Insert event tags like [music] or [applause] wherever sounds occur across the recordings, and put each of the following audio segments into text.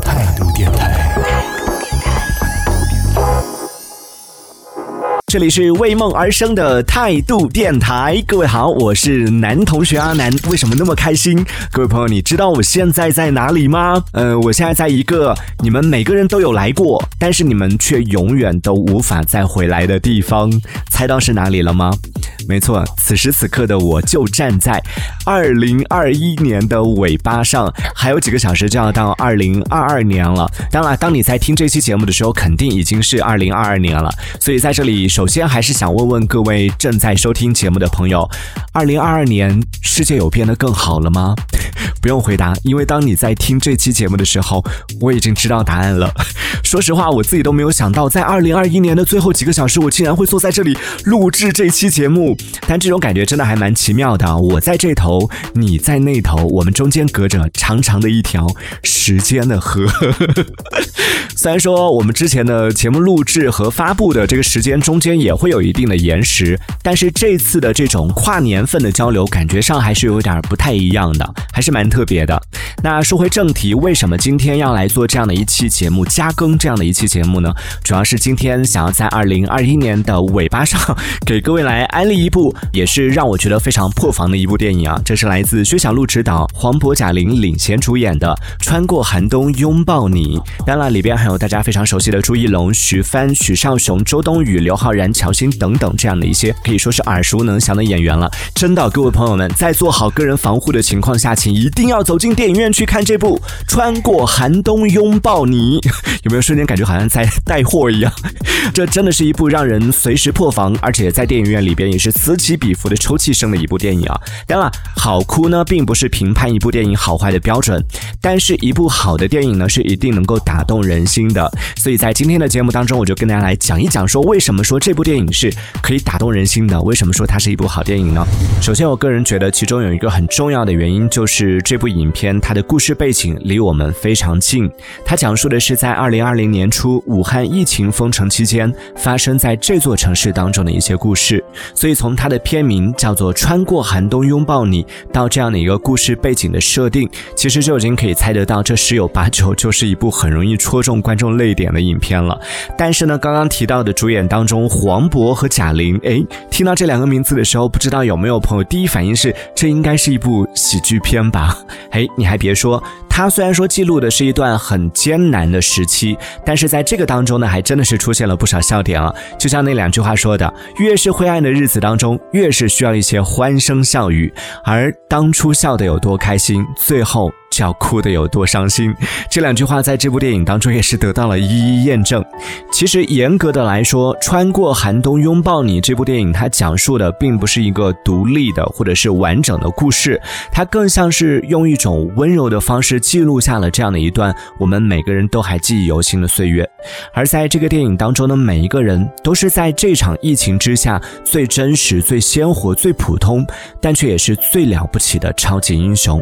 态度电台。这里是为梦而生的态度电台，各位好，我是男同学阿南。为什么那么开心？各位朋友，你知道我现在在哪里吗？呃，我现在在一个你们每个人都有来过，但是你们却永远都无法再回来的地方。猜到是哪里了吗？没错，此时此刻的我就站在二零二一年的尾巴上，还有几个小时就要到二零二二年了。当然，当你在听这期节目的时候，肯定已经是二零二二年了。所以在这里。首先，还是想问问各位正在收听节目的朋友：，二零二二年世界有变得更好了吗？不用回答，因为当你在听这期节目的时候，我已经知道答案了。说实话，我自己都没有想到，在二零二一年的最后几个小时，我竟然会坐在这里录制这期节目。但这种感觉真的还蛮奇妙的。我在这头，你在那头，我们中间隔着长长的一条时间的河。[laughs] 虽然说我们之前的节目录制和发布的这个时间中间也会有一定的延时，但是这次的这种跨年份的交流，感觉上还是有点不太一样的，还是蛮特别的。那说回正题，为什么今天要来做这样的一期节目，加更这样的一期节目呢？主要是今天想要在二零二一年的尾巴上，给各位来安利一部，也是让我觉得非常破防的一部电影啊！这是来自薛晓路执导，黄渤、贾玲领衔主演的《穿过寒冬拥抱你》。当然，里边还有。大家非常熟悉的朱一龙、徐帆、许绍雄、周冬雨、刘昊然、乔欣等等这样的一些可以说是耳熟能详的演员了。真的，各位朋友们，在做好个人防护的情况下，请一定要走进电影院去看这部《穿过寒冬拥抱你》。[laughs] 有没有瞬间感觉好像在带货一样？[laughs] 这真的是一部让人随时破防，而且在电影院里边也是此起彼伏的抽泣声的一部电影啊！当然，好哭呢并不是评判一部电影好坏的标准，但是一部好的电影呢是一定能够打动人心。的，所以在今天的节目当中，我就跟大家来讲一讲，说为什么说这部电影是可以打动人心的，为什么说它是一部好电影呢？首先，我个人觉得其中有一个很重要的原因，就是这部影片它的故事背景离我们非常近，它讲述的是在二零二零年初武汉疫情封城期间发生在这座城市当中的一些故事，所以从它的片名叫做《穿过寒冬拥抱你》到这样的一个故事背景的设定，其实就已经可以猜得到，这十有八九就是一部很容易戳中观。众泪点的影片了，但是呢，刚刚提到的主演当中，黄渤和贾玲，哎，听到这两个名字的时候，不知道有没有朋友第一反应是，这应该是一部喜剧片吧？[laughs] 哎，你还别说。他虽然说记录的是一段很艰难的时期，但是在这个当中呢，还真的是出现了不少笑点啊。就像那两句话说的：“越是灰暗的日子当中，越是需要一些欢声笑语。”而当初笑得有多开心，最后就要哭得有多伤心。这两句话在这部电影当中也是得到了一一验证。其实严格的来说，《穿过寒冬拥抱你》这部电影，它讲述的并不是一个独立的或者是完整的故事，它更像是用一种温柔的方式。记录下了这样的一段我们每个人都还记忆犹新的岁月，而在这个电影当中的每一个人，都是在这场疫情之下最真实、最鲜活、最普通，但却也是最了不起的超级英雄。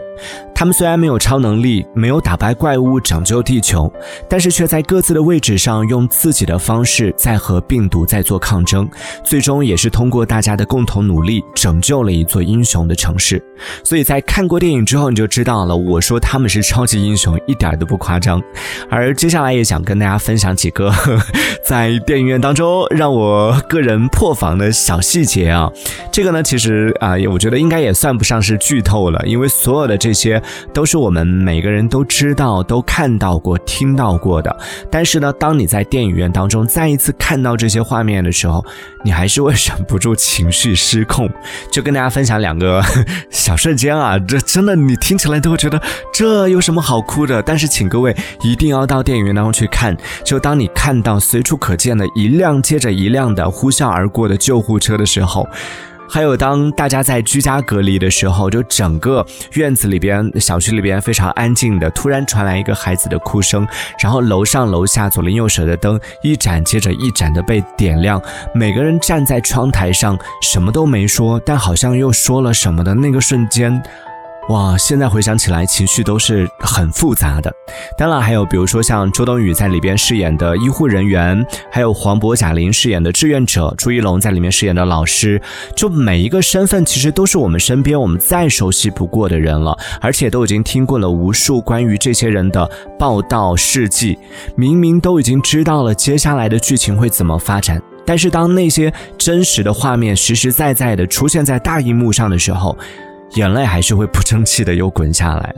他们虽然没有超能力，没有打败怪物拯救地球，但是却在各自的位置上用自己的方式在和病毒在做抗争，最终也是通过大家的共同努力拯救了一座英雄的城市。所以在看过电影之后，你就知道了，我说他们是超级英雄一点都不夸张。而接下来也想跟大家分享几个 [laughs] 在电影院当中让我个人破防的小细节啊，这个呢，其实啊，我觉得应该也算不上是剧透了，因为所有的这些。都是我们每个人都知道、都看到过、听到过的。但是呢，当你在电影院当中再一次看到这些画面的时候，你还是会忍不住情绪失控。就跟大家分享两个 [laughs] 小瞬间啊，这真的你听起来都会觉得这有什么好哭的？但是请各位一定要到电影院当中去看。就当你看到随处可见的一辆接着一辆的呼啸而过的救护车的时候。还有，当大家在居家隔离的时候，就整个院子里边、小区里边非常安静的，突然传来一个孩子的哭声，然后楼上楼下左邻右舍的灯一盏接着一盏的被点亮，每个人站在窗台上什么都没说，但好像又说了什么的那个瞬间。哇，现在回想起来，情绪都是很复杂的。当然，还有比如说像周冬雨在里边饰演的医护人员，还有黄渤、贾玲饰演的志愿者，朱一龙在里面饰演的老师，就每一个身份其实都是我们身边我们再熟悉不过的人了，而且都已经听过了无数关于这些人的报道事迹，明明都已经知道了接下来的剧情会怎么发展。但是当那些真实的画面实实在在的出现在大荧幕上的时候，眼泪还是会不争气的又滚下来。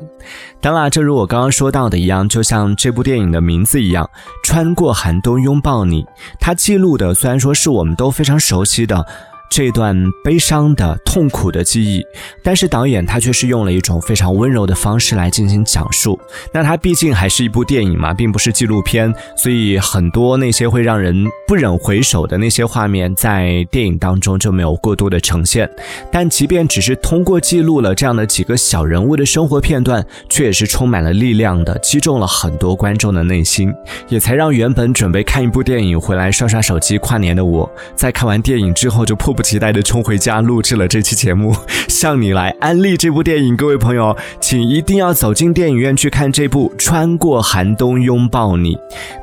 当然，正如我刚刚说到的一样，就像这部电影的名字一样，《穿过寒冬拥抱你》，它记录的虽然说是我们都非常熟悉的。这段悲伤的、痛苦的记忆，但是导演他却是用了一种非常温柔的方式来进行讲述。那它毕竟还是一部电影嘛，并不是纪录片，所以很多那些会让人不忍回首的那些画面，在电影当中就没有过多的呈现。但即便只是通过记录了这样的几个小人物的生活片段，却也是充满了力量的，击中了很多观众的内心，也才让原本准备看一部电影回来刷刷手机跨年的我，在看完电影之后就迫不。不期待的冲回家录制了这期节目，[laughs] 向你来安利这部电影。各位朋友，请一定要走进电影院去看这部《穿过寒冬拥抱你》。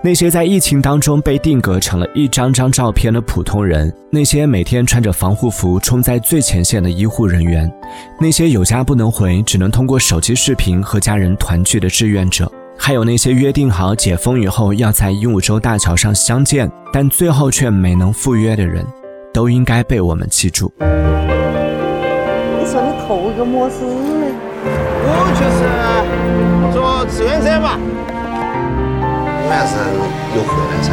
那些在疫情当中被定格成了一张张照片的普通人，那些每天穿着防护服冲在最前线的医护人员，那些有家不能回，只能通过手机视频和家人团聚的志愿者，还有那些约定好解封以后要在鹦鹉洲大桥上相见，但最后却没能赴约的人。都应该被我们记住。你说你图个么事呢？我就是做志愿者嘛。你们还是又回来噻。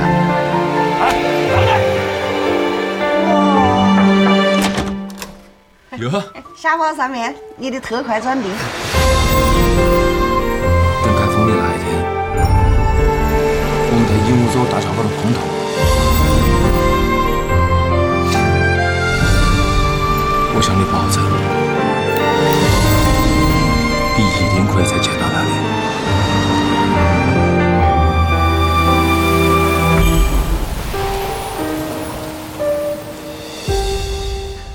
哟，下包上面你的特快转递。等开封的那一天，我们在鹦鹉洲大桥高头碰头。我向你保证，你一定可以再见到他的。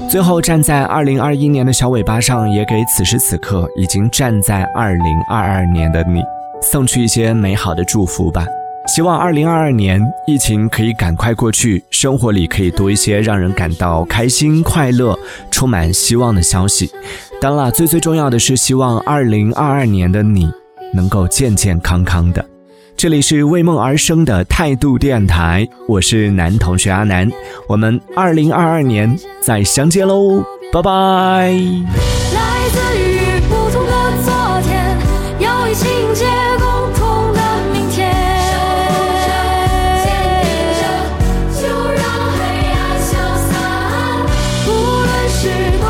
最后，站在二零二一年的小尾巴上，也给此时此刻已经站在二零二二年的你，送去一些美好的祝福吧。希望二零二二年疫情可以赶快过去，生活里可以多一些让人感到开心、快乐、充满希望的消息。当然，最最重要的是，希望二零二二年的你能够健健康康的。这里是为梦而生的态度电台，我是男同学阿南，我们二零二二年再相见喽，拜拜。来自于不同的昨天，有一情节。时光